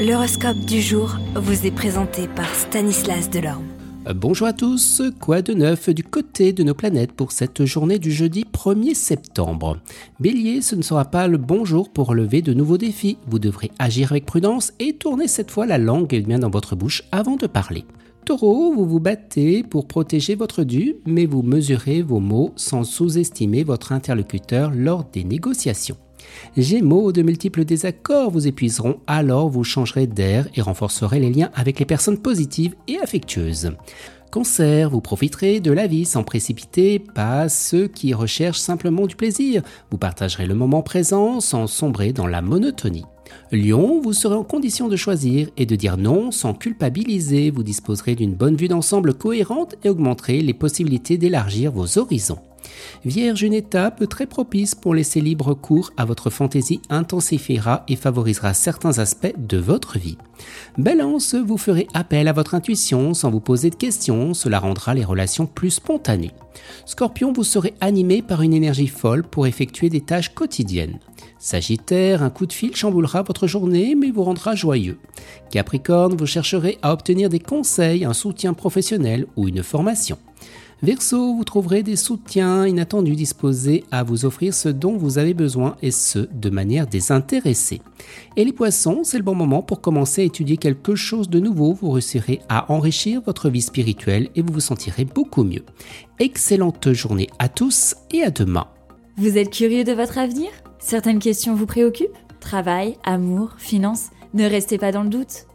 L'horoscope du jour vous est présenté par Stanislas Delorme. Euh, bonjour à tous, quoi de neuf du côté de nos planètes pour cette journée du jeudi 1er septembre? Bélier, ce ne sera pas le bon jour pour relever de nouveaux défis. Vous devrez agir avec prudence et tourner cette fois la langue bien dans votre bouche avant de parler. Taureau, vous vous battez pour protéger votre dû, mais vous mesurez vos mots sans sous-estimer votre interlocuteur lors des négociations. Gémeaux, de multiples désaccords vous épuiseront, alors vous changerez d'air et renforcerez les liens avec les personnes positives et affectueuses. Cancer, vous profiterez de la vie sans précipiter, pas ceux qui recherchent simplement du plaisir. Vous partagerez le moment présent sans sombrer dans la monotonie. Lion, vous serez en condition de choisir et de dire non sans culpabiliser. Vous disposerez d'une bonne vue d'ensemble cohérente et augmenterez les possibilités d'élargir vos horizons. Vierge, une étape très propice pour laisser libre cours à votre fantaisie intensifiera et favorisera certains aspects de votre vie. Balance, vous ferez appel à votre intuition sans vous poser de questions, cela rendra les relations plus spontanées. Scorpion, vous serez animé par une énergie folle pour effectuer des tâches quotidiennes. Sagittaire, un coup de fil chamboulera votre journée mais vous rendra joyeux. Capricorne, vous chercherez à obtenir des conseils, un soutien professionnel ou une formation. Verseau, vous trouverez des soutiens inattendus disposés à vous offrir ce dont vous avez besoin et ce, de manière désintéressée. Et les poissons, c'est le bon moment pour commencer à étudier quelque chose de nouveau. Vous réussirez à enrichir votre vie spirituelle et vous vous sentirez beaucoup mieux. Excellente journée à tous et à demain. Vous êtes curieux de votre avenir? Certaines questions vous préoccupent? Travail, amour, finances? Ne restez pas dans le doute.